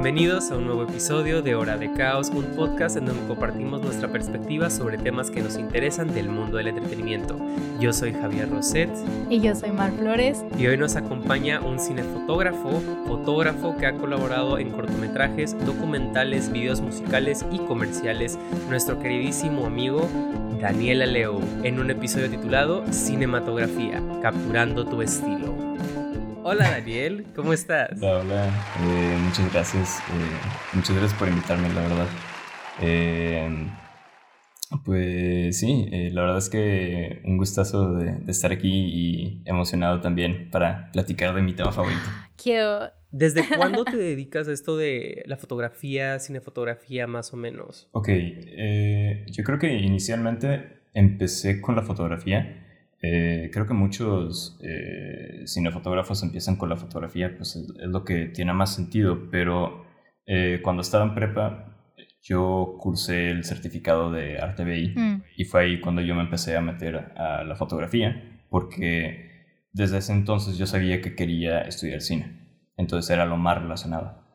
Bienvenidos a un nuevo episodio de Hora de Caos, un podcast en donde compartimos nuestra perspectiva sobre temas que nos interesan del mundo del entretenimiento. Yo soy Javier Roset. Y yo soy Mar Flores. Y hoy nos acompaña un cinefotógrafo, fotógrafo que ha colaborado en cortometrajes, documentales, videos musicales y comerciales, nuestro queridísimo amigo Daniel Aleo, en un episodio titulado Cinematografía, capturando tu estilo. Hola Daniel, ¿cómo estás? Hola, hola. Eh, muchas gracias. Eh, muchas gracias por invitarme, la verdad. Eh, pues sí, la verdad es que un gustazo de, estar aquí y emocionado también para platicar de mi tema favorito. Quiero. ¿Desde cuándo te dedicas a esto de la fotografía, cinefotografía más o menos? Ok, yo creo que inicialmente empecé con la fotografía eh, creo que muchos eh, cinefotógrafos empiezan con la fotografía, pues es, lo que tiene más sentido, pero eh, cuando estaba en prepa yo cursé el certificado de arte BI mm. y fue ahí cuando yo me empecé a meter a la fotografía, porque desde ese entonces yo sabía que quería estudiar cine, entonces era lo más relacionado.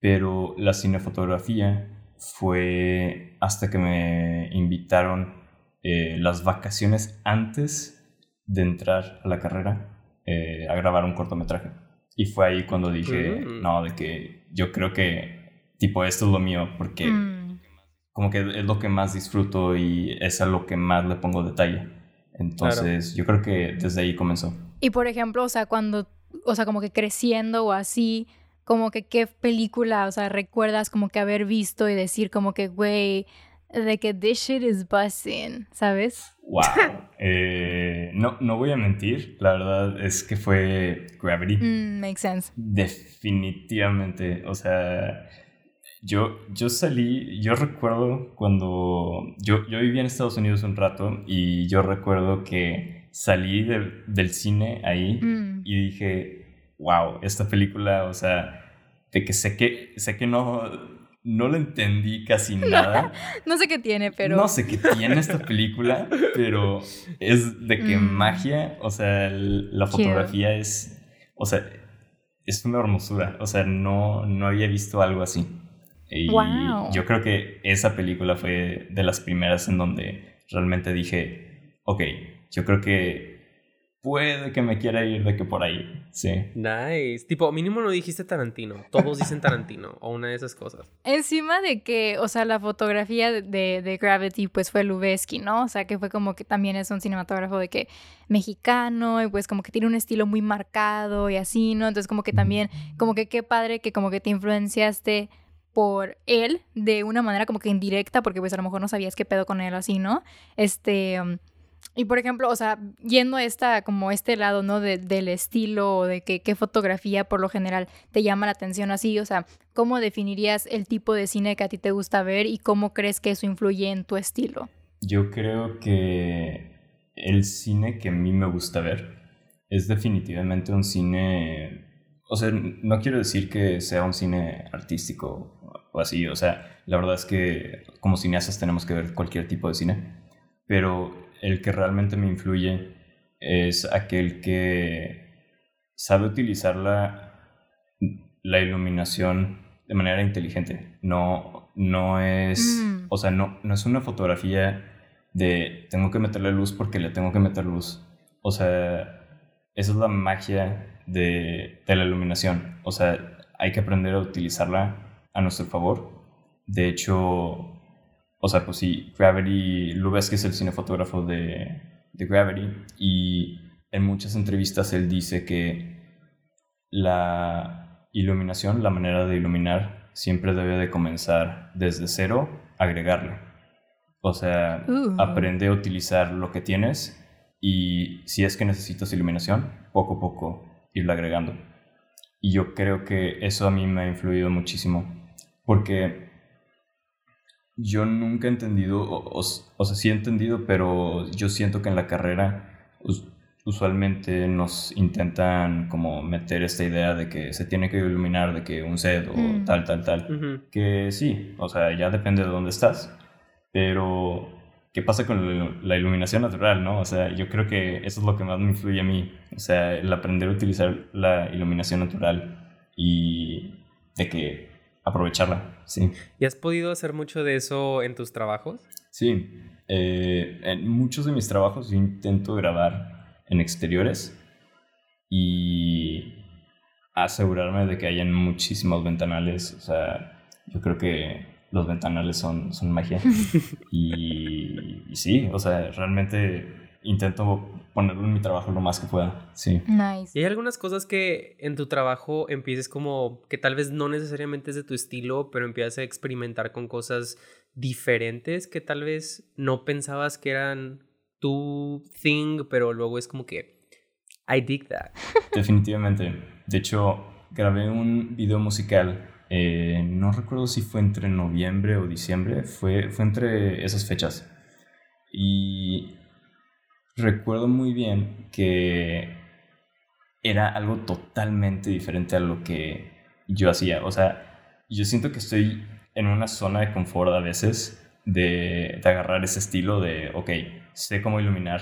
Pero la cinefotografía fue hasta que me invitaron eh, las vacaciones antes de entrar a la carrera eh, a grabar un cortometraje. Y fue ahí cuando dije, mm. no, de que yo creo que tipo esto es lo mío porque mm. como que es lo que más disfruto y es a lo que más le pongo detalle. Entonces yo creo que desde ahí comenzó. Y por ejemplo, o sea, cuando, o sea, como que creciendo o así, como que qué película, o sea, recuerdas como que haber visto y decir como que, güey, de que this shit is busting, ¿sabes? Wow. Eh, no, no voy a mentir, la verdad es que fue Gravity. Mm, makes sense. Definitivamente, o sea, yo, yo salí, yo recuerdo cuando yo, yo vivía en Estados Unidos un rato y yo recuerdo que salí del cine ahí mm. y dije, wow, esta película, o sea, de que sé que, sé que no no le entendí casi nada. no sé qué tiene, pero... No sé qué tiene esta película, pero es de que mm. magia, o sea, la fotografía es, o sea, es una hermosura, o sea, no, no había visto algo así. Y yo creo que esa película fue de las primeras en donde realmente dije, ok, yo creo que puede que me quiera ir de que por ahí, sí. Nice. Tipo, mínimo no dijiste Tarantino. Todos dicen Tarantino o una de esas cosas. Encima de que, o sea, la fotografía de, de, Gravity pues fue Lubeski, ¿no? O sea, que fue como que también es un cinematógrafo de que mexicano y pues como que tiene un estilo muy marcado y así, ¿no? Entonces como que también, como que qué padre que como que te influenciaste por él de una manera como que indirecta, porque pues a lo mejor no sabías qué pedo con él así, ¿no? Este... Um, y por ejemplo, o sea, yendo a esta, como este lado, ¿no? del estilo de que, qué fotografía por lo general te llama la atención así, o sea, ¿cómo definirías el tipo de cine que a ti te gusta ver y cómo crees que eso influye en tu estilo? Yo creo que el cine que a mí me gusta ver es definitivamente un cine, o sea, no quiero decir que sea un cine artístico o así, o sea, la verdad es que como cineastas tenemos que ver cualquier tipo de cine, pero el que realmente me influye es aquel que sabe utilizar la, la iluminación de manera inteligente. No, no es, mm. o sea, no, no es una fotografía de tengo que meterle luz porque le tengo que meter luz. O sea, esa es la magia de, de la iluminación. O sea, hay que aprender a utilizarla a nuestro favor. De hecho, o sea, pues sí, Gravity, que es el cinefotógrafo de, de Gravity y en muchas entrevistas él dice que la iluminación, la manera de iluminar, siempre debe de comenzar desde cero, agregarle. O sea, uh. aprende a utilizar lo que tienes y si es que necesitas iluminación, poco a poco irla agregando. Y yo creo que eso a mí me ha influido muchísimo porque yo nunca he entendido, o, sea, sí he entendido, pero yo siento que en la carrera usualmente nos intentan como meter esta idea de que se tiene que iluminar, de que un set o mm. tal, tal, tal. Que sí, o sea, ya depende de dónde estás, pero ¿qué pasa con la iluminación natural, no? O sea, yo creo que eso es lo que más me influye a mí, o sea, el aprender a utilizar la iluminación natural y de que aprovecharla, sí. ¿Y has podido hacer mucho de eso en tus trabajos? Sí, eh, en muchos de mis trabajos yo intento grabar en exteriores y asegurarme de que hayan muchísimos ventanales. O sea, yo creo que los ventanales son, son magia. y, y sí, o sea, realmente intento ponerlo en mi trabajo lo más que pueda. Sí. Nice. ¿Y hay algunas cosas que en tu trabajo empieces como que tal vez no necesariamente es de tu estilo, pero empiezas a experimentar con cosas diferentes que tal vez no pensabas que eran tu thing, pero luego es como que I dig that. Definitivamente. De hecho, grabé un video musical. eh, no recuerdo si fue entre noviembre o diciembre. Fue, fue entre esas fechas. Y recuerdo muy bien que era algo totalmente diferente a lo que yo hacía. O sea, yo siento que estoy en una zona de confort a veces de, de agarrar ese estilo de, ok, sé cómo iluminar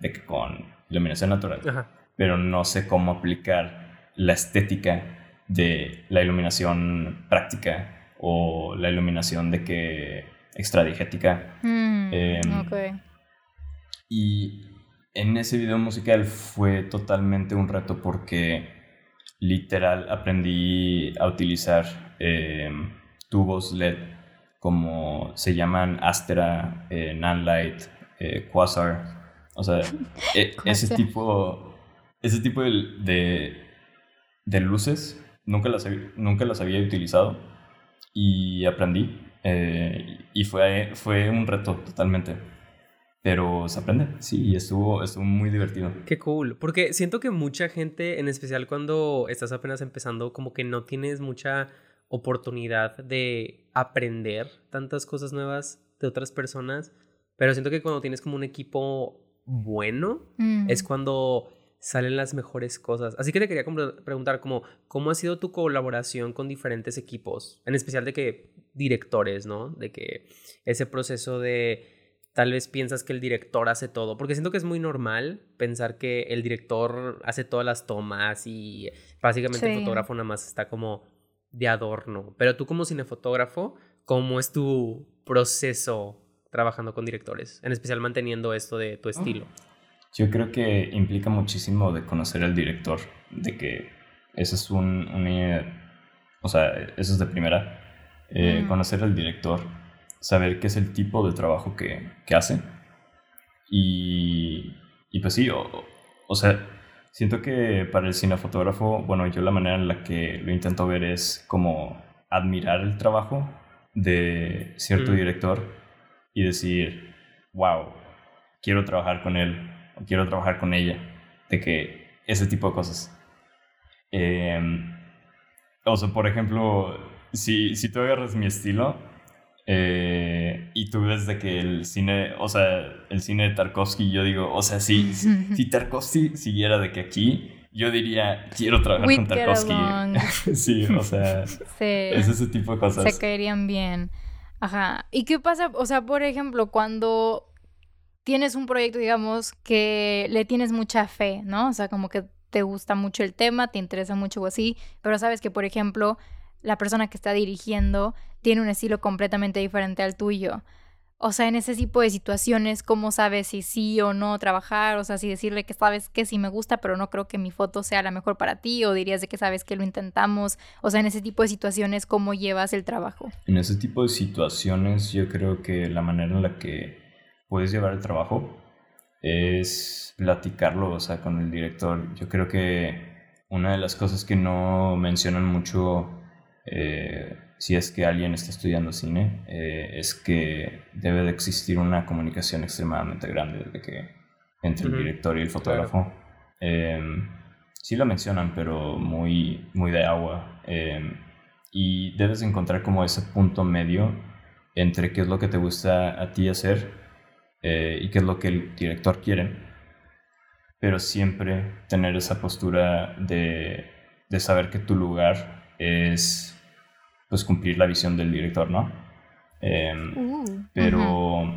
de que con iluminación natural, Ajá. pero no sé cómo aplicar la estética de la iluminación práctica o la iluminación de que extradigética. Mm, Em, ok. Y en ese video musical fue totalmente un reto porque literal aprendí a utilizar eh, tubos LED como se llaman Astera, eh, Nanlite, eh, Quasar. O sea, e- ese tipo, ese tipo de, de, de luces nunca las, había- nunca las había utilizado y aprendí. eh, y fue, fue un reto totalmente. Pero se aprende, sí, y estuvo, estuvo muy divertido. Qué cool. Porque siento que mucha gente, en especial cuando estás apenas empezando, como que no tienes mucha oportunidad de aprender tantas cosas nuevas de otras personas. Pero siento que cuando tienes como un equipo bueno, Mm. es cuando salen las mejores cosas. Así que te quería como preguntar como, ¿cómo ha sido tu colaboración con diferentes equipos? En especial de que directores, ¿no? De que ese proceso de tal vez piensas que el director hace todo, porque siento que es muy normal pensar que el director hace todas las tomas y básicamente el fotógrafo nada más está como de adorno. Pero tú como cinefotógrafo, ¿cómo es tu proceso trabajando con directores? En especial manteniendo esto de tu estilo. Yo creo que implica muchísimo de conocer al director, de que eso es un, un, eh, o sea, eso es de primera, eh, Mm. conocer al director, saber qué es el tipo de trabajo que, que hace y, y pues sí, o, o sea, siento que para el cinefotógrafo, bueno, yo la manera en la que lo intento ver es como admirar el trabajo de cierto Mm. director y decir, wow, quiero trabajar con él o quiero trabajar con ella, de que ese tipo de cosas. Em, o sea, por ejemplo, si, si tú agarras mi estilo eh, y tú ves de que el cine, o sea, el cine de Tarkovsky, yo digo, o sea, si, si Tarkovsky siguiera de que aquí, yo diría, quiero trabajar We con Tarkovsky. sí, o sea, Sí. es ese tipo de cosas. se caerían bien. Ajá. ¿Y qué pasa? O sea, por ejemplo, cuando tienes un proyecto, digamos, que le tienes mucha fe, ¿no? O sea, como que te gusta mucho el tema, te interesa mucho o así, pero sabes que, por ejemplo, la persona que está dirigiendo tiene un estilo completamente diferente al tuyo. O sea, en ese tipo de situaciones, ¿cómo sabes si sí o no trabajar? O sea, si decirle que sabes que sí me gusta, pero no creo que mi foto sea la mejor para ti, o dirías de que sabes que lo intentamos. O sea, en ese tipo de situaciones, ¿cómo llevas el trabajo? En ese tipo de situaciones, yo creo que la manera en la que puedes llevar el trabajo es platicarlo, o sea, con el director. Yo creo que una de las cosas que no mencionan mucho eh, si es que alguien está estudiando cine eh, es que debe de existir una comunicación extremadamente grande de que entre el director y el fotógrafo. Em, sí lo mencionan, pero muy, muy de agua. Em, y debes encontrar como ese punto medio entre qué es lo que te gusta a ti hacer eh, y qué es lo que el director quiere. Pero siempre tener esa postura de, de saber que tu lugar es pues cumplir la visión del director, ¿no? Em, Uh, pero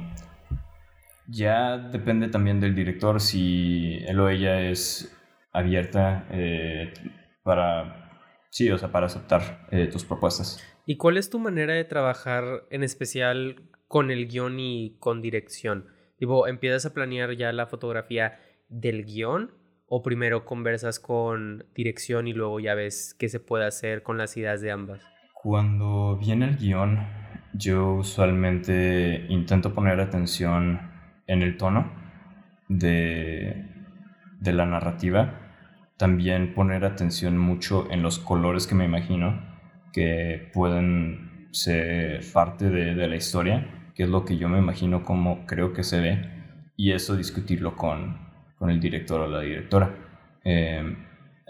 ya depende también del director si él o ella es abierta eh, para, sí, o sea, para aceptar eh, tus propuestas. ¿Y cuál es tu manera de trabajar en especial con el guion y con dirección? Tipo, ¿empiezas a planear ya la fotografía del guion o primero conversas con dirección y luego ya ves qué se puede hacer con las ideas de ambas? Cuando viene el guion, yo usualmente intento poner atención en el tono de, de la narrativa. También poner atención mucho en los colores que me imagino que pueden ser parte de, de la historia, que es lo que yo me imagino como creo que se ve, y eso discutirlo con, con el director o la directora. Eh,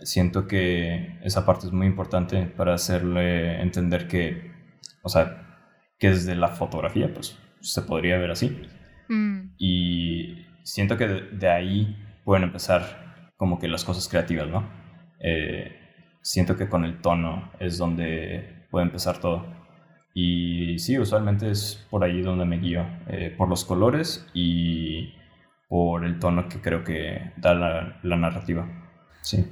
siento que esa parte es muy importante para hacerle entender que, o sea, que desde la fotografía, pues se podría ver así. Mm. Y siento que de, ahí pueden empezar como que las cosas creativas, ¿no? Eh, siento que con el tono es donde puede empezar todo. Y sí, usualmente es por ahí donde me guío, eh, por los colores y por el tono que creo que da la, la narrativa. Sí.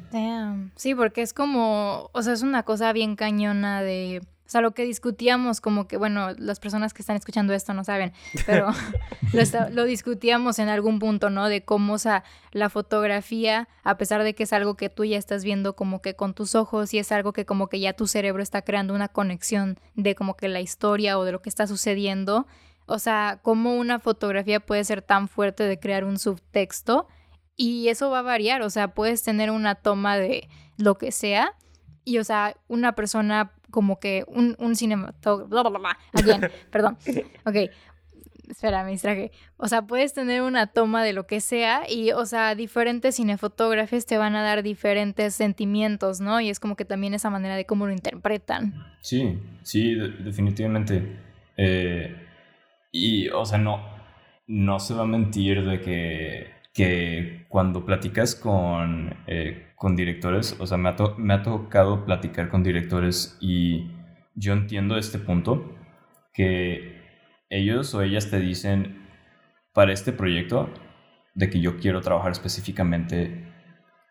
Sí, porque es como, o sea, es una cosa bien cañona de o sea, lo que discutíamos, como que, bueno, las personas que están escuchando esto no saben, pero lo, discutíamos en algún punto, ¿no? De cómo, o sea, la fotografía, a pesar de que es algo que tú ya estás viendo como que con tus ojos y es algo que como que ya tu cerebro está creando una conexión de como que la historia o de lo que está sucediendo, o sea, cómo una fotografía puede ser tan fuerte de crear un subtexto y eso va a variar, o sea, puedes tener una toma de lo que sea y, o sea, una persona como que un, un cinematógrafo, perdón, ok, espera, me distraje. O sea, puedes tener una toma de lo que sea y, o sea, diferentes cinefotógrafos te van a dar diferentes sentimientos, ¿no? Y es como que también esa manera de cómo lo interpretan. Sí, sí, definitivamente. Eh, y, o sea, no, no se va a mentir de que, que cuando platicas con... Eh, con directores, o sea, me ha, me ha tocado platicar con directores y yo entiendo este punto, que ellos o ellas te dicen, para este proyecto, de que yo quiero trabajar específicamente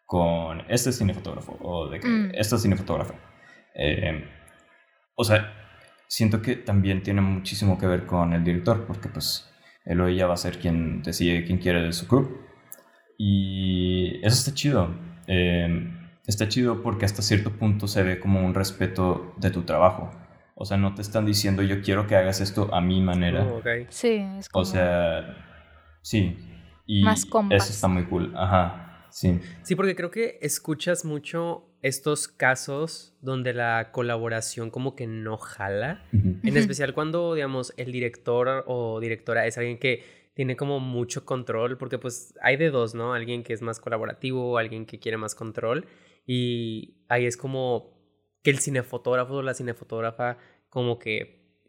con este cinefotógrafo o de que mm. esta cinefotógrafa. Eh, o sea, siento que también tiene muchísimo que ver con el director, porque pues él o ella va a ser quien decide quién quiere de su crew. Y eso está chido. Em, está chido porque hasta cierto punto se ve como un respeto de tu trabajo. O sea, no te están diciendo yo quiero que hagas esto a mi manera. Oh, sí, es como... O sea, sí. Y Más eso está muy cool. Ajá, sí. Sí, porque creo que escuchas mucho estos casos donde la colaboración como que no jala. En especial cuando, digamos, el director o directora es alguien que tiene como mucho control, porque pues hay de dos, ¿no? Alguien que es más colaborativo, alguien que quiere más control, y ahí es como que el cinefotógrafo o la cinefotógrafa como que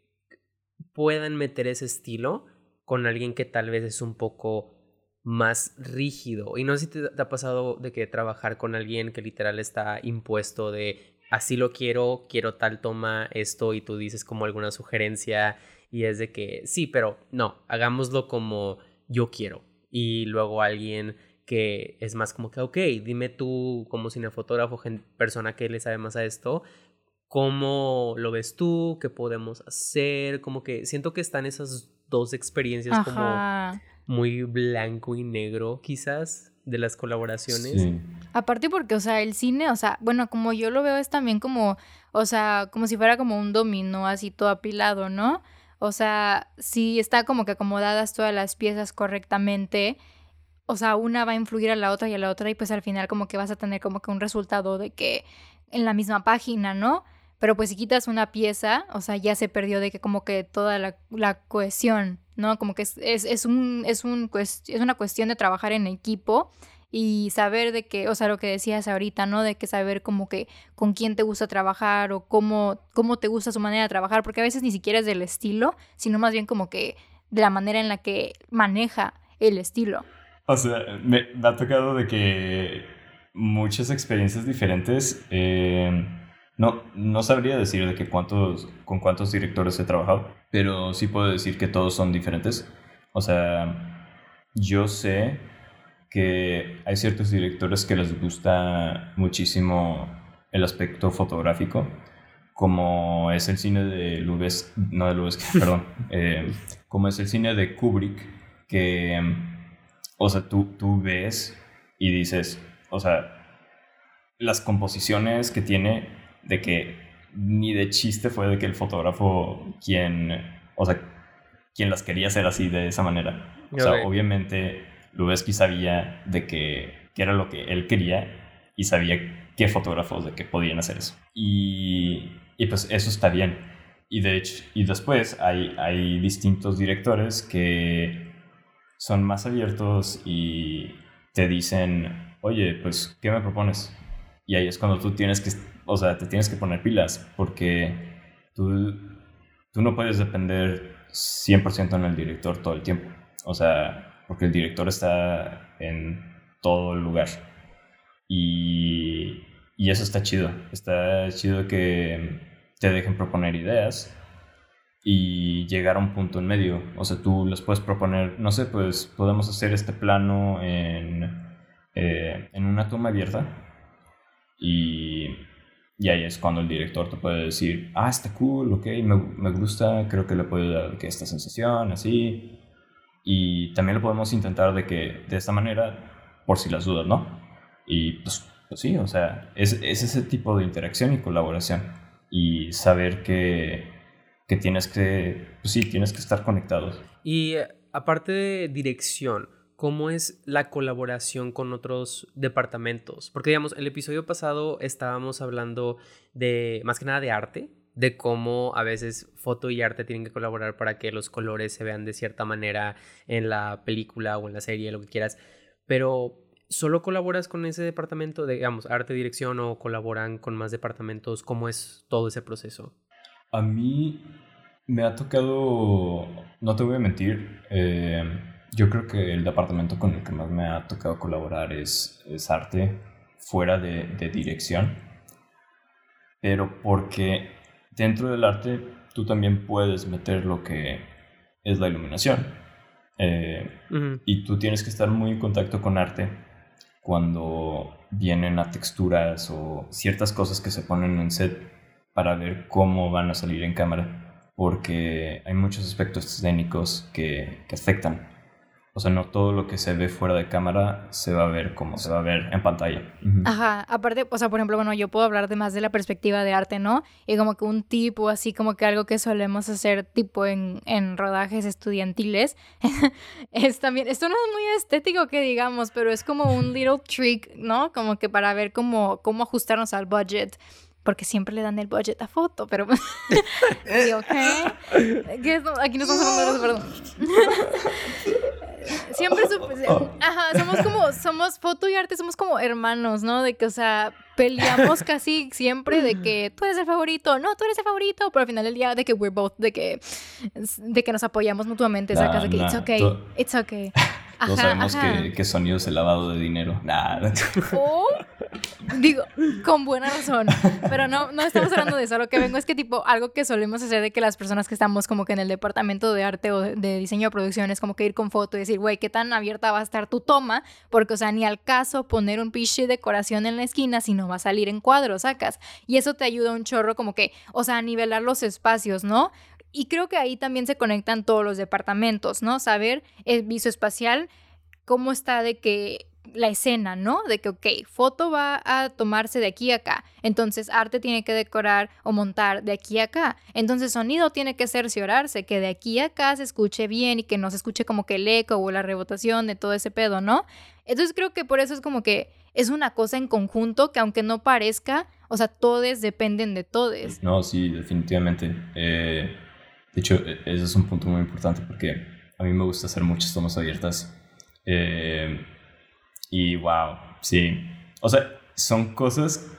puedan meter ese estilo con alguien que tal vez es un poco más rígido. Y no sé si te, ha pasado de que trabajar con alguien que literal está impuesto de así lo quiero, quiero tal toma, esto, y tú dices como alguna sugerencia y es de que sí, pero no, hagámoslo como yo quiero. Y luego alguien que es más como que, ok, dime tú como cinefotógrafo, persona que le sabe más a esto, ¿cómo lo ves tú? ¿Qué podemos hacer? Como que siento que están esas dos experiencias como muy blanco y negro quizás de las colaboraciones. Aparte porque, o sea, el cine, o sea, bueno, como yo lo veo es también como, o sea, como si fuera como un dominó así todo apilado, ¿no? O sea, si está como que acomodadas todas las piezas correctamente, o sea, una va a influir a la otra y a la otra y pues al final como que vas a tener como que un resultado de que en la misma página, ¿no? Pero pues si quitas una pieza, o sea, ya se perdió de que como que toda la, la cohesión, ¿no? Como que es, es, es, un, es, un, es una cuestión de trabajar en equipo y saber de que, o sea, lo que decías ahorita, ¿no? De que saber como que con quién te gusta trabajar o cómo, cómo te gusta su manera de trabajar, porque a veces ni siquiera es del estilo, sino más bien como que de la manera en la que maneja el estilo. O sea, me, ha tocado de que muchas experiencias diferentes. Eh, no, no sabría decir de que cuántos, con cuántos directores he trabajado, pero sí puedo decir que todos son diferentes. O sea, yo sé que hay ciertos directores que les gusta muchísimo el aspecto fotográfico, como es el cine de Lubes, no de Lubezki, perdón, eh, como es el cine de Kubrick, que, o sea, tú, tú ves y dices, o sea, las composiciones que tiene de que ni de chiste fue de que el fotógrafo quien, o sea, quien las quería hacer así de esa manera. O sea, obviamente Lubezki sabía de que, que, era lo que él quería y sabía qué fotógrafos de que podían hacer eso. Y, y pues eso está bien. Y de hecho, y después hay, hay distintos directores que son más abiertos y te dicen, oye, pues, ¿qué me propones? Y ahí es cuando tú tienes que, o sea, te tienes que poner pilas, porque tú, tú no puedes depender 100% en el director todo el tiempo. O sea, porque el director está en todo el lugar. Y, y eso está chido. Está chido que te dejen proponer ideas y llegar a un punto en medio. O sea, tú les puedes proponer, no sé, pues podemos hacer este plano en, eh, en una toma abierta y, y, ahí es cuando el director te puede decir, ah, está cool, ok, me, me gusta, creo que le puede dar que esta sensación, así. Y también lo podemos intentar de que de esta manera, por si las dudas, ¿no? Y pues, pues sí, o sea, es, es, ese tipo de interacción y colaboración. Y saber que, que tienes que, pues sí, tienes que estar conectados. Y eh, aparte de dirección, cómo es la colaboración con otros departamentos. Porque, digamos, el episodio pasado estábamos hablando de, más que nada, de arte, de cómo a veces foto y arte tienen que colaborar para que los colores se vean de cierta manera en la película o en la serie, lo que quieras. Pero, ¿solo colaboras con ese departamento, de, digamos, arte, dirección o colaboran con más departamentos? ¿Cómo es todo ese proceso? A mí me ha tocado, no te voy a mentir, eh, yo creo que el departamento con el que más me ha tocado colaborar es, es arte, fuera de, de, dirección, pero porque dentro del arte tú también puedes meter lo que es la iluminación. Eh, y tú tienes que estar muy en contacto con arte cuando vienen a texturas o ciertas cosas que se ponen en set para ver cómo van a salir en cámara, porque hay muchos aspectos escénicos que, que afectan o sea, no todo lo que se ve fuera de cámara se va a ver como se va a ver en pantalla. Ajá, aparte, o sea, por ejemplo, bueno, yo puedo hablar de más de la perspectiva de arte, ¿no? Y como que un tipo, así como que algo que solemos hacer tipo en, en rodajes estudiantiles, es también, esto no es muy estético que digamos, pero es como un little trick, ¿no? Como que para ver cómo, cómo ajustarnos al budget porque siempre le dan el budget a foto, pero digo, ¿qué? ¿Qué Aquí no estamos hablando de eso, perdón. siempre ajá, somos como somos foto y arte somos como hermanos, ¿no? De que o sea, peleamos casi siempre de que tú eres el favorito, no, tú eres el favorito, pero al final del día de que we're both de que de que nos apoyamos mutuamente, sacas de que it's okay, it's okay. Ajá, sabemos Que, que, sonido es el lavado de dinero. Nada. Oh, digo, con buena razón. Pero no, no estamos hablando de eso. Lo que vengo es que, tipo, algo que solemos hacer de que las personas que estamos como que en el departamento de arte o de diseño de producción es como que ir con foto y decir, güey, qué tan abierta va a estar tu toma. Porque, o sea, ni al caso poner un piche de decoración en la esquina si no va a salir en cuadro, sacas. Y eso te ayuda un chorro como que, o sea, a nivelar los espacios, ¿no? Y creo que ahí también se conectan todos los departamentos, ¿no? Saber el visoespacial, cómo está de que la escena, ¿no? De que, ok, foto va a tomarse de aquí a acá. Entonces, arte tiene que decorar o montar de aquí a acá. Entonces, sonido tiene que cerciorarse que de aquí a acá se escuche bien y que no se escuche como que el eco o la rebotación de todo ese pedo, ¿no? Entonces, creo que por eso es como que es una cosa en conjunto que aunque no parezca, o sea, todos dependen de todos. No, sí, definitivamente. Eh de hecho, e, ese es un punto muy importante porque a mí me gusta hacer muchas tomas abiertas. Eh, y wow, sí. O sea, son cosas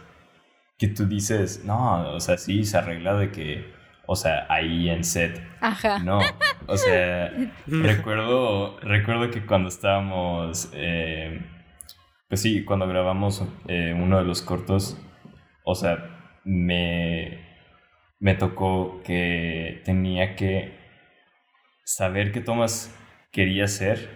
que tú dices, no, o sea, sí, se arregla de que, o sea, ahí en set. Ajá. No, o sea, recuerdo, recuerdo que cuando estábamos, eh, pues sí, cuando grabamos eh, uno de los cortos, o sea, me, me tocó que tenía que saber qué tomas quería hacer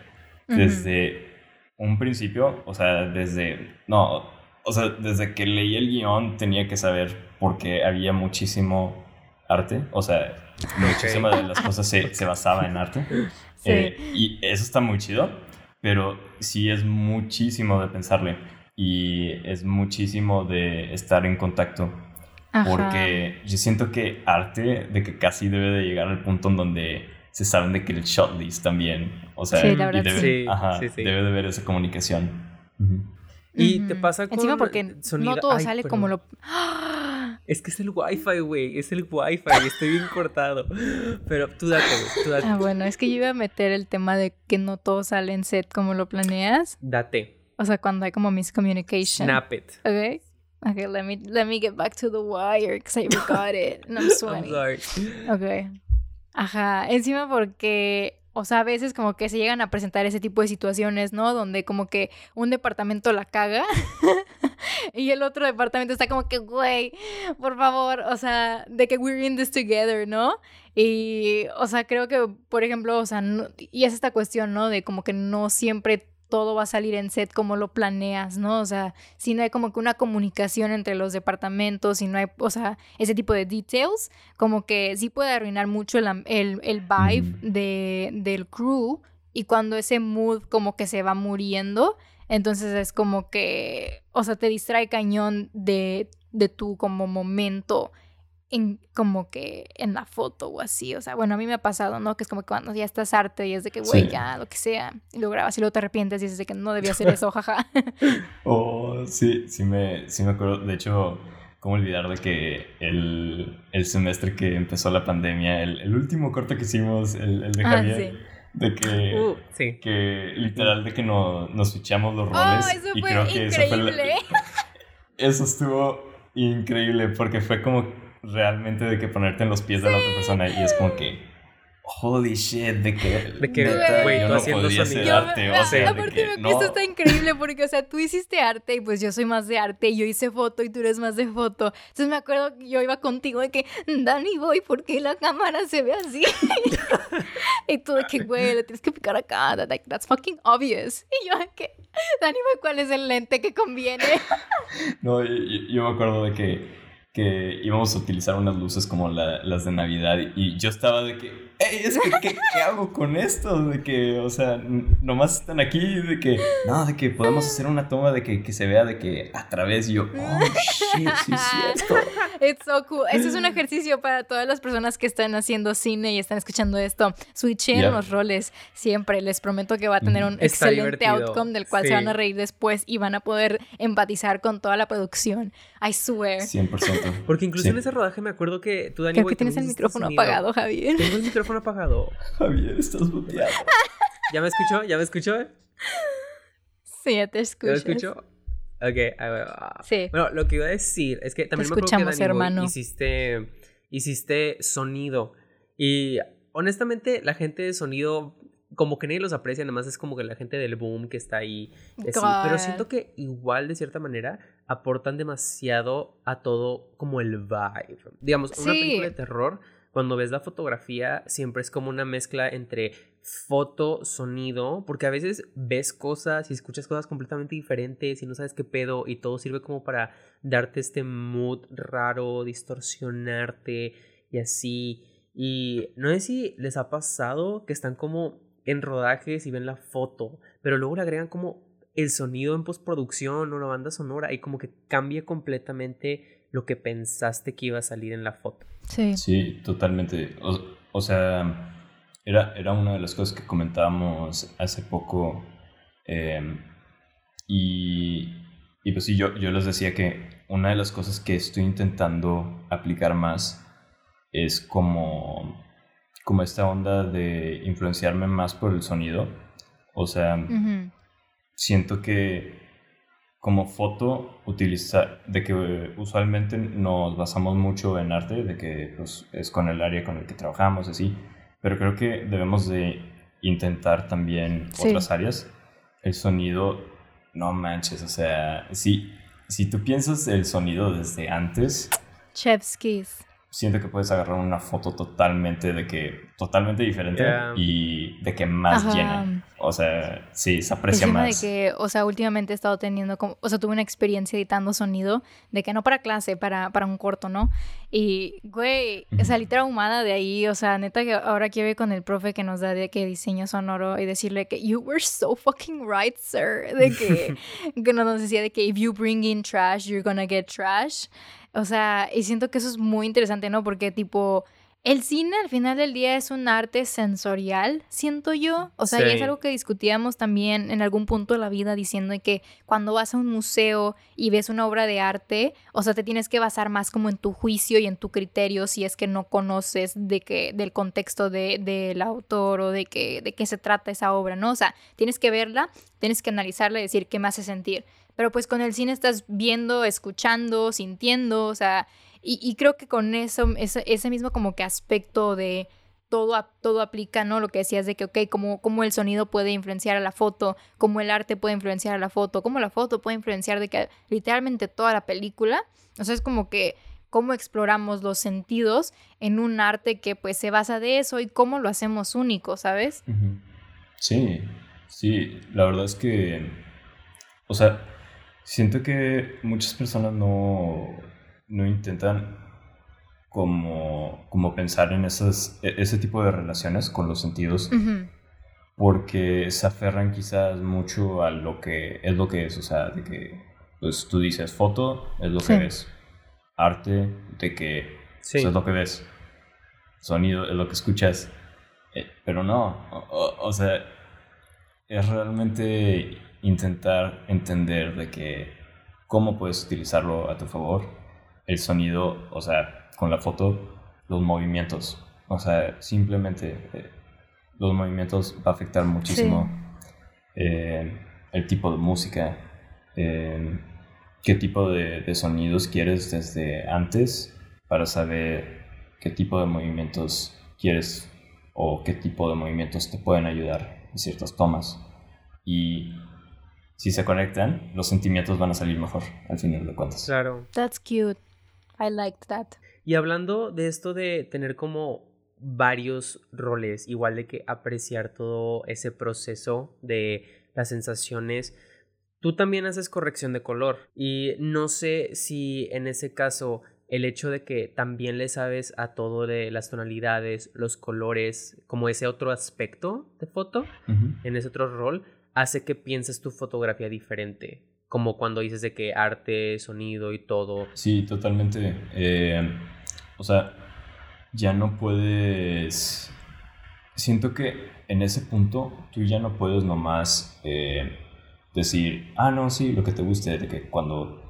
desde un principio, o sea, desde, no, o sea, desde que leí el guion tenía que saber porque había muchísimo arte, o sea, muchísimas de las cosas se, se basaba en arte. Sí. Eh, y eso está muy chido, pero sí es muchísimo de pensarle y es muchísimo de estar en contacto. Ajá. Porque yo siento que arte, de que casi debe de llegar al punto en donde se saben de que el shot list también, o sea, Sí, la y verdad, debe, sí. ajá, Sí, sí. debe de haber esa comunicación. Y te pasa con Encima porque sonido- no todo Ay, sale perdón. como lo... Es que es el wifi, güey. Es el wifi. Estoy bien cortado. Pero tú date, güey. Tú date. Ah, bueno, es que yo iba a meter el tema de que no todo sale en set como lo planeas. Date. O sea, cuando hay como miscommunication. Snap it. Okay. Okay, let me let me get back to the wire because I forgot it. And I'm I'm sweating. sorry. Ok. Ajá. Encima porque, o sea, a veces como que se llegan a presentar ese tipo de situaciones, ¿no? Donde como que un departamento la caga y el otro departamento está como que, güey, por favor, o sea, de que we're in this together, ¿no? Y, o sea, creo que, por ejemplo, o sea, no- y es esta cuestión, ¿no? De como que no siempre todo va a salir en set como lo planeas, ¿no? O sea, si no hay como que una comunicación entre los departamentos, si no hay, o sea, ese tipo de details, como que sí puede arruinar mucho el, el, el vibe de, del crew y cuando ese mood como que se va muriendo, entonces es como que, o sea, te distrae cañón de, de tu como momento en como que en la foto o así, o sea, bueno, a mí me ha pasado, ¿no? Que es como que cuando ya estás arte y es de que, güey, Sí. ya, lo que sea, y lo grabas y luego te arrepientes y dices de que no debía hacer eso, jaja. Oh, sí, sí me, sí me acuerdo. De hecho, cómo olvidar de que el, el semestre que empezó la pandemia, el, el último corto que hicimos, el, el de Ah, Javier, sí. de que, Uh, sí. que literal de que no, nos fichamos los ¡Oh, roles. eso y fue creo que eso fue la- increíble! eso estuvo increíble porque fue como realmente de que ponerte en los pies de la otra persona y es como que holy shit de que De que, neta, güey, yo no sonido. hacer arte ah, o sea de aparte que me- no esto está increíble porque, o sea, tú hiciste arte y pues yo soy más de arte y yo hice foto y tú eres más de foto. Entonces me acuerdo que yo iba contigo de que, Dani, voy, ¿por qué la cámara se ve así? y tú de que, güey, le tienes que picar acá, like, that's fucking obvious. Y yo de que, Dani, ¿cuál es el lente que conviene? No, yo- yo me acuerdo de que, que íbamos a utilizar unas luces como la- las de Navidad y yo estaba de que, hey, es que, ¿qué, qué hago con esto? De que, o sea, nomás están aquí, de que, no, de que podemos hacer una toma de que, que se vea de que a través yo, oh, shit, sí es cierto. It's so cool. Este es un ejercicio para todas las personas que están haciendo cine y están escuchando esto. Switchen Yeah. los roles siempre. Les prometo que va a tener un Está excelente divertido. outcome del cual Sí. se van a reír después y van a poder empatizar con toda la producción. I swear. 100%. Porque incluso Sí. en ese rodaje me acuerdo que tú, Dani, Creo que tienes el micrófono sonido. apagado, Javier. Tengo el micrófono apagado. Javier, estás muteado. ¿Ya me escuchó? ¿Ya me escuchó? Sí, ya te ¿Ya escucho. me escuchó? Ok. Sí. Bueno, lo que iba a decir es que también me acuerdo que escuchamos, Dani, güey, hermano. hiciste, hiciste sonido. Y honestamente, la gente de sonido, como que nadie los aprecia, nada más es como que la gente del boom que está ahí. así. Pero siento que igual, de cierta manera, aportan demasiado a todo como el vibe. Digamos, una Sí. película de terror, cuando ves la fotografía, siempre es como una mezcla entre foto, sonido, porque a veces ves cosas y escuchas cosas completamente diferentes y no sabes qué pedo y todo sirve como para darte este mood raro, distorsionarte y así. Y no sé si les ha pasado que están como en rodajes y ven la foto, pero luego le agregan como el sonido en postproducción o la banda sonora y como que cambia completamente lo que pensaste que iba a salir en la foto. Sí. Sí, totalmente. O, o sea, era, era una de las cosas que comentábamos hace poco. eh, y, y pues sí, yo, yo les decía que una de las cosas que estoy intentando aplicar más es como, como esta onda de influenciarme más por el sonido. O sea, siento que como foto utiliza de que usualmente nos basamos mucho en arte de que pues, es con el área con el que trabajamos así pero creo que debemos de intentar también Sí. otras áreas el sonido no manches o sea si si tú piensas el sonido desde antes Chef's Kiss. siento que puedes agarrar una foto totalmente de que totalmente diferente Yeah. y de que más Ajá. llena o sea, sí, se aprecia más. de que, o sea, últimamente he estado teniendo como, o sea, tuve una experiencia editando sonido de que no para clase, para, para un corto, ¿no? Y, güey, salí traumada de ahí, o sea, neta que ahora quiero ir con el profe que nos da de que diseño sonoro y decirle que you were so fucking right, sir, de que, que nos decía de que if you bring in trash, you're gonna get trash. O sea, y siento que eso es muy interesante, ¿no? Porque tipo el cine al final del día es un arte sensorial, siento yo. O sea, y es algo que discutíamos también en algún punto de la vida diciendo que cuando vas a un museo y ves una obra de arte, o sea, te tienes que basar más como en tu juicio y en tu criterio si es que no conoces de que, del contexto del de, autor o de, que, de qué se trata esa obra, ¿no? O sea, tienes que verla, tienes que analizarla y decir qué me hace sentir. Pero pues con el cine estás viendo, escuchando, sintiendo, o sea, y, creo que con eso, ese, mismo como que aspecto de todo, todo aplica, ¿no? Lo que decías de que, ok, cómo, cómo el sonido puede influenciar a la foto, cómo el arte puede influenciar a la foto, cómo la foto puede influenciar de que literalmente toda la película. O sea, es como que cómo exploramos los sentidos en un arte que pues se basa de eso y cómo lo hacemos único, ¿sabes? Sí, sí, la verdad es que, o sea, siento que muchas personas no no intentan como, como pensar en esas, e, ese tipo de relaciones con los sentidos. Porque se aferran quizás mucho a lo que es lo que es. O sea, de que pues tú dices foto, es lo que ves. Arte, de que es lo que ves. Sonido, es lo que escuchas. Eh, pero no, o sea, es realmente intentar entender de que cómo puedes utilizarlo a tu favor el sonido, o sea, con la foto, los movimientos. O sea, simplemente eh, los movimientos va a afectar muchísimo eh, el tipo de música, eh, qué tipo de, sonidos quieres desde antes para saber qué tipo de movimientos quieres o qué tipo de movimientos te pueden ayudar en ciertas tomas. Y si se conectan, los sentimientos van a salir mejor al final de cuentas. Claro. That's cute. I liked that. Y hablando de esto de tener como varios roles, igual de que apreciar todo ese proceso de las sensaciones, tú también haces corrección de color. Y no sé si en ese caso el hecho de que también le sabes a todo de las tonalidades, los colores, como ese otro aspecto de foto, en ese otro rol, hace que pienses tu fotografía diferente como cuando dices de que arte, sonido y todo. Sí, totalmente. Eh, o sea, ya no puedes... Siento que en ese punto tú ya no puedes nomás eh, decir, ah, no, sí, lo que te guste, de que cuando,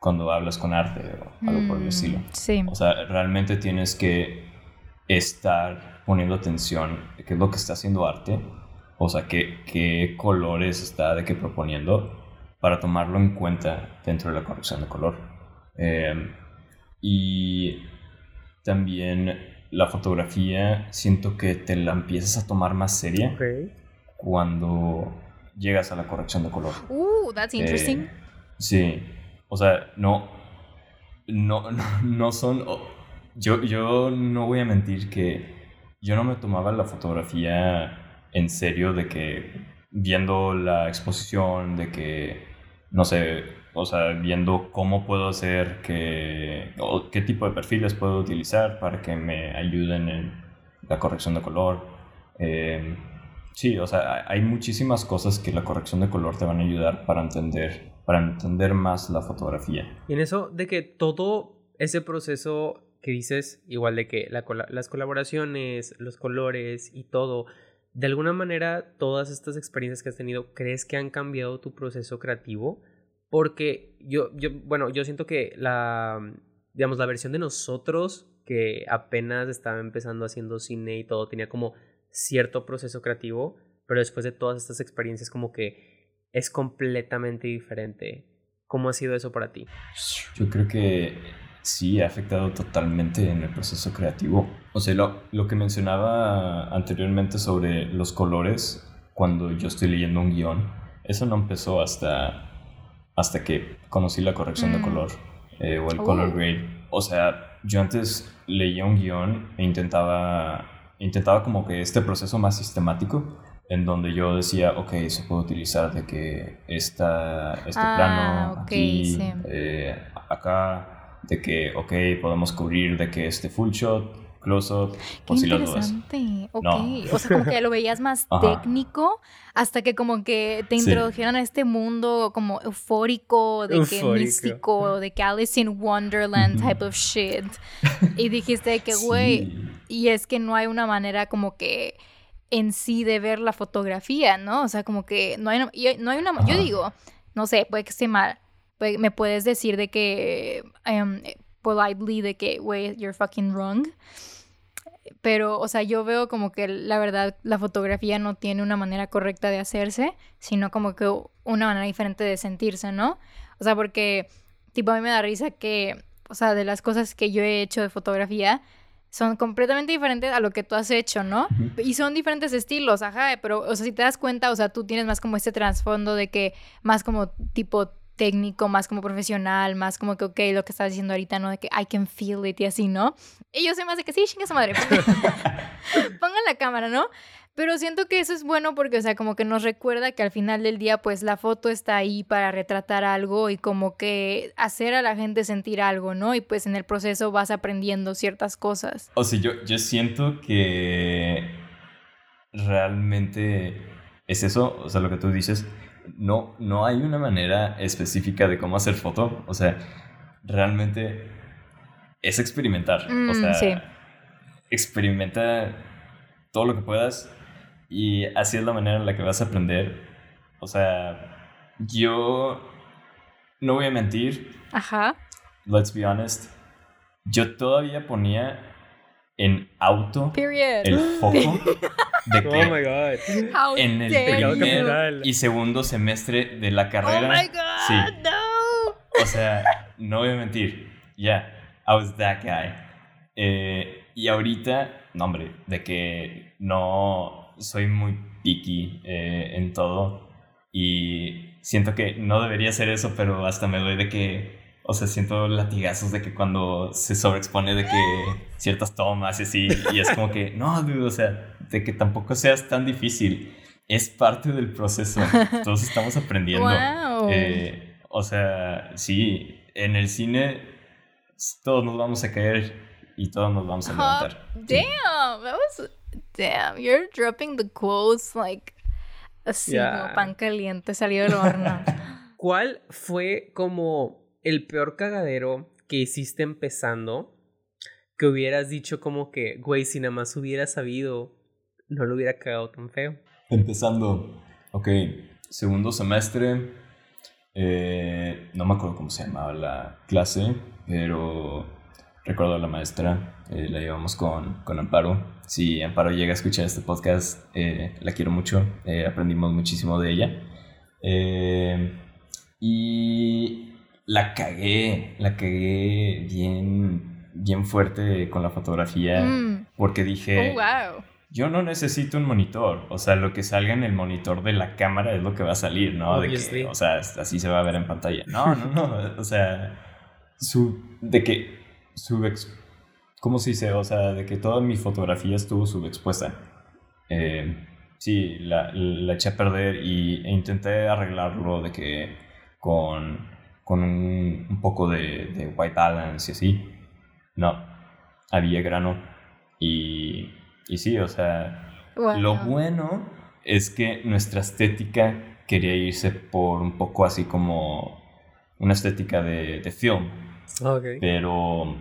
cuando hablas con arte o algo por el mm, estilo. Sí. O sea, realmente tienes que estar poniendo atención de qué es lo que está haciendo arte, o sea, qué, qué colores está de qué proponiendo para tomarlo en cuenta dentro de la corrección de color. Eh, y también la fotografía siento que te la empiezas a tomar más seria cuando llegas a la corrección de color. Uh, that's eh, interesting. sí, o sea, no, no, no, son... yo, yo no voy a mentir que yo no me tomaba la fotografía en serio de que viendo la exposición, de que no sé, o sea, viendo cómo puedo hacer que, o qué tipo de perfiles puedo utilizar para que me ayuden en la corrección de color. Eh, sí, o sea, hay muchísimas cosas que la corrección de color te van a ayudar para entender, para entender más la fotografía. Y en eso de que todo ese proceso que dices, igual de que las colaboraciones, los colores y todo, de alguna manera, todas estas experiencias que has tenido, ¿crees que han cambiado tu proceso creativo? Porque yo, yo, bueno, yo siento que la, digamos, la versión de nosotros, que apenas estaba empezando haciendo cine y todo, tenía como cierto proceso creativo, pero después de todas estas experiencias como que es completamente diferente. ¿Cómo ha sido eso para ti? Yo creo que sí ha afectado totalmente en el proceso creativo. O sea, lo, lo, que mencionaba anteriormente sobre los colores, cuando yo estoy leyendo un guion, eso no empezó hasta, hasta que conocí la corrección de mm. color eh, o el color oh. grade. O sea, yo antes leía un guion e intentaba, intentaba como que este proceso más sistemático en donde yo decía, ok, se puede utilizar de que esta, este Ah, plano ok, aquí, sí. eh, acá, de que, ok, podemos cubrir de que este full shot, close up, Qué por si las dudas. Ok. No. O sea, como que lo veías más Ajá. técnico hasta que como que te Sí. introdujeron a este mundo como eufórico, de que místico, de que Alice in Wonderland type of shit. Y dijiste que, güey, Sí. y es que no hay una manera como que en sí de ver la fotografía, ¿no? O sea, como que no hay no hay una yo digo, no sé, puede que esté mal. Me puedes decir de que em, politely de que, güey, you're fucking wrong. Pero, o sea, yo veo como que la verdad la fotografía no tiene una manera correcta de hacerse, sino como que una manera diferente de sentirse, ¿no? O sea, porque, tipo, a mí me da risa que, o sea, de las cosas que yo he hecho de fotografía, son completamente diferentes a lo que tú has hecho, ¿no? Y son diferentes estilos, ajá, pero, o sea, si te das cuenta, o sea, tú tienes más como este trasfondo de que, más como tipo técnico, más como profesional, más como que, ok, lo que estás diciendo ahorita, ¿no? De que I can feel it y así, ¿no? Y yo soy más de que sí, chinga su madre. Pongan la cámara, ¿no? Pero siento que eso es bueno porque, o sea, como que nos recuerda que al final del día, pues la foto está ahí para retratar algo y como que hacer a la gente sentir algo, ¿no? Y pues en el proceso vas aprendiendo ciertas cosas. O sea, yo, yo siento que realmente es eso, o sea, lo que tú dices, no, no hay una manera específica de cómo hacer foto, o sea, realmente es experimentar, Mm, o sea, sí. experimenta todo lo que puedas y así es la manera en la que vas a aprender, o sea, yo no voy a mentir, Ajá. let's be honest, yo todavía ponía en auto Period. el foco de Oh que my god. How en el you. primer y segundo semestre de la Oh carrera, my god, sí, no. o sea, no voy a mentir, ya, I was that guy. Eh, y ahorita, no hombre, de que no soy muy picky eh, en todo y siento que no debería ser eso, pero hasta me doy de que, o sea, siento latigazos de que cuando se sobreexpone de que ciertas tomas y así, y es como que, no, dude, o sea, de que tampoco seas tan difícil, es parte del proceso, todos estamos aprendiendo. Wow. Eh, o sea, sí, en el cine todos nos vamos a caer y todos nos vamos a levantar. Damn, that was damn. You're dropping the quotes like así Yeah. como pan caliente salió del horno. ¿Cuál fue como el peor cagadero que hiciste empezando que hubieras dicho como que, güey, si nada más hubiera sabido, no lo hubiera cagado tan feo? Empezando, ok, segundo semestre, eh, no me acuerdo cómo se llamaba la clase, pero recuerdo a la maestra, eh, la llevamos con, con Amparo. Si Amparo llega a escuchar este podcast, eh, la quiero mucho, aprendimos muchísimo de ella. Y la cagué, la cagué bien, bien fuerte con la fotografía, Mm. porque dije... Oh, wow. Yo no necesito un monitor, o sea, lo que salga en el monitor de la cámara es lo que va a salir, ¿no? De que, o sea, así se va a ver en pantalla. No, no, no, o sea, su, de que, su, ex- ¿cómo se dice? O sea, de que toda mi fotografía estuvo subexpuesta. Eh, sí, la, la eché a perder y, e intenté arreglarlo de que con, con un, un poco de, de white balance y así. No, había grano y, y sí, o sea, Wow. lo bueno es que nuestra estética quería irse por un poco así como una estética de, de film, Ok. pero,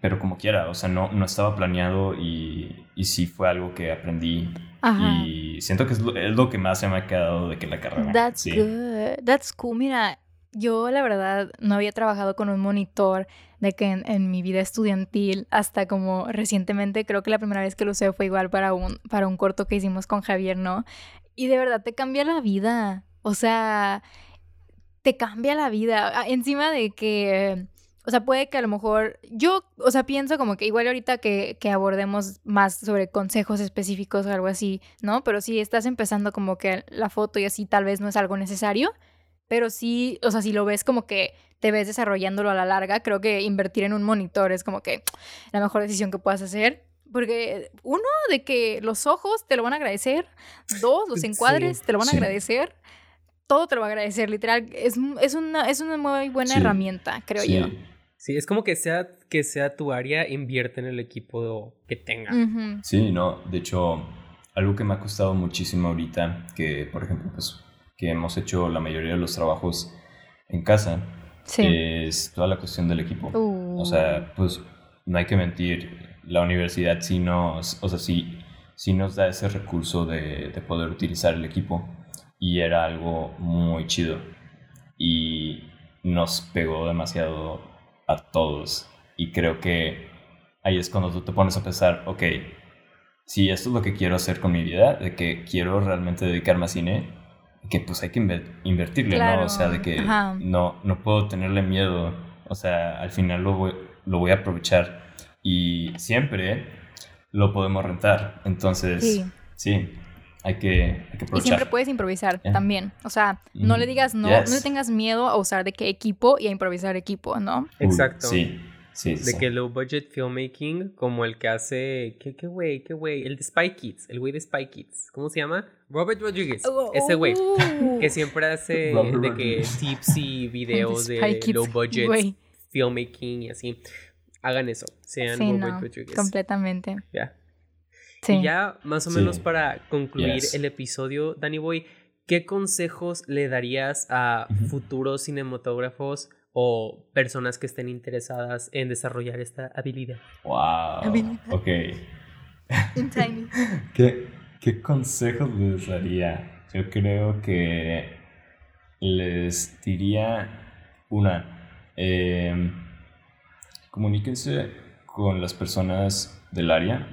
pero como quiera, o sea, no, no estaba planeado y, y sí fue algo que aprendí Ajá. y siento que es lo, es lo que más se me ha quedado de que la carrera. That's sí. good. That's cool. Mira, yo la verdad no había trabajado con un monitor de que en, mi vida estudiantil hasta como recientemente creo que la primera vez que lo usé fue igual para un para un corto que hicimos con Javier, ¿no? Y de verdad te cambia la vida. O sea, te cambia la vida. Encima de que o sea, puede que a lo mejor yo, o sea, pienso como que igual ahorita que, que abordemos más sobre consejos específicos o algo así, ¿no? Pero si estás empezando como que la foto y así tal vez no es algo necesario, pero sí, o sea, si lo ves como que te ves desarrollándolo a la larga, creo que invertir en un monitor es como que la mejor decisión que puedas hacer. Porque uno, de que los ojos te lo van a agradecer. Dos, los encuadres te lo van a sí. agradecer. Todo te lo va a agradecer, literal. Es, es, una, es una muy buena Sí. herramienta, creo yo. Sí, Sí, es como que sea, que sea tu área, invierte en el equipo que tenga. Ujú. sí, no. De hecho, algo que me ha costado muchísimo ahorita, que por ejemplo, pues, que hemos hecho la mayoría de los trabajos en casa, Sí. es toda la cuestión del equipo. Uh. O sea, pues no hay que mentir, la universidad sí nos, o sea, sí, sí nos da ese recurso de, de poder utilizar el equipo y era algo muy chido y nos pegó demasiado a todos y creo que ahí es cuando tú te pones a pensar, ok, si esto es lo que quiero hacer con mi vida, de que quiero realmente dedicarme a cine, que pues hay que inver- invertirle, Claro, ¿no? O sea, de que ajá. no, no puedo tenerle miedo, o sea, al final lo voy, lo voy a aprovechar y siempre lo podemos rentar, entonces, Sí. sí, hay que, hay que Y aprovechar. siempre puedes improvisar Ya. también. O sea, no Mm, le digas no, yes. no le tengas miedo a usar de qué equipo y a improvisar equipo, ¿no? Exacto. sí, sí, sí. De que low budget filmmaking, como el que hace. ¿Qué, qué güey? ¿Qué güey? El de Spy Kids. El güey de Spy Kids. ¿Cómo se llama? Robert Rodriguez. Ese güey. Uh. Que siempre hace Robert de que tips y videos de Kids, low budget filmmaking y así. Hagan eso. Sean Sí, Robert no, Rodriguez. completamente. Ya. Sí. Y ya más o Sí. menos para concluir Yes. el episodio, Danny Boy, ¿qué consejos le darías a futuros cinematógrafos o personas que estén interesadas en desarrollar esta habilidad? Wow. Habilidad. Ok. In tiny. ¿Qué, ¿Qué consejos les daría? Yo creo que les diría una, eh, comuníquense con las personas del área.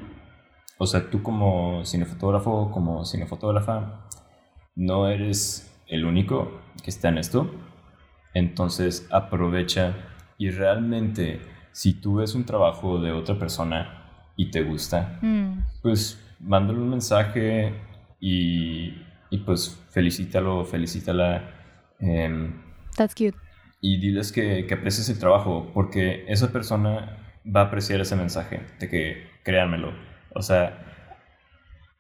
O sea, tú como cinefotógrafo, como cinefotógrafa, no eres el único que está en esto. Entonces aprovecha y realmente si tú ves un trabajo de otra persona y te gusta, Mm, pues mándale un mensaje y, y pues felicítalo, felicítala em, that's cute. y diles que, que aprecies el trabajo porque esa persona va a apreciar ese mensaje de que créanmelo. O sea,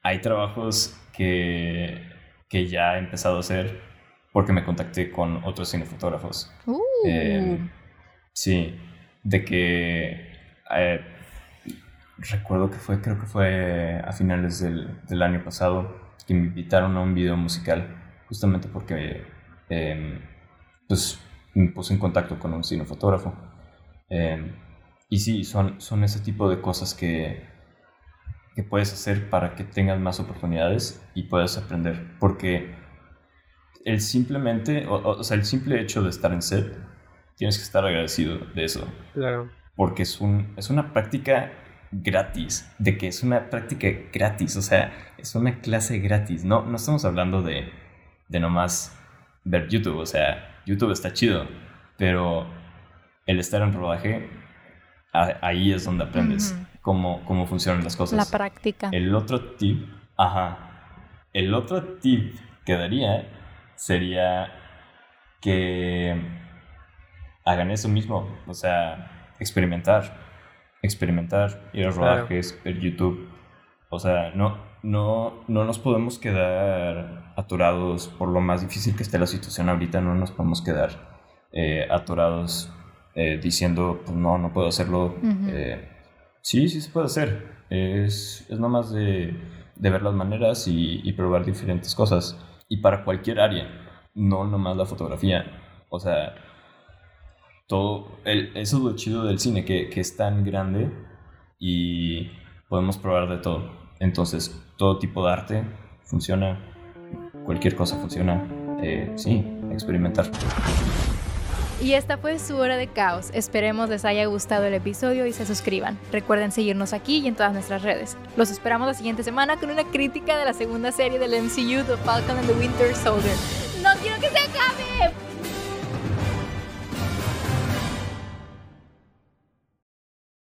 hay trabajos que, que ya he empezado a hacer porque me contacté con otros cinefotógrafos. Uh, Eh, sí, de que eh, recuerdo que fue, creo que fue a finales del, del año pasado que me invitaron a un video musical, justamente porque eh, pues me puse en contacto con un cinefotógrafo. Eh, y sí, son, son ese tipo de cosas que, que puedes hacer para que tengas más oportunidades y puedas aprender, porque el simplemente, o, o- o sea, el simple hecho de estar en set, tienes que estar agradecido de eso, Claro. porque es, un, es una práctica gratis, de que es una práctica gratis, o sea, es una clase gratis, no, no estamos hablando de, de nomás ver YouTube, o sea, YouTube está chido, pero el estar en rodaje, a- ahí es donde aprendes cómo, cómo funcionan las cosas. la práctica. El otro tip, ajá, el otro tip que daría sería que hagan eso mismo, o sea, experimentar, experimentar, ir a Claro. rodajes, ver YouTube, o sea, no, no, no nos podemos quedar atorados por lo más difícil que esté la situación ahorita, no nos podemos quedar eh, atorados eh, diciendo, pues no, no puedo hacerlo. Ujú. eh, sí, sí se puede hacer, es, es nomás de, de ver las maneras y, y probar diferentes cosas, y para cualquier área, no nomás la fotografía, o sea, todo, el- eso es lo chido del cine, que, que es tan grande y podemos probar de todo. Entonces, todo tipo de arte funciona, cualquier cosa funciona. Eh, sí, experimentar. Y esta fue su hora de caos. Esperemos les haya gustado el episodio y se suscriban. Recuerden seguirnos aquí y en todas nuestras redes. Los esperamos la siguiente semana con una crítica de la segunda serie del MCU, The Falcon and the Winter Soldier. No quiero que se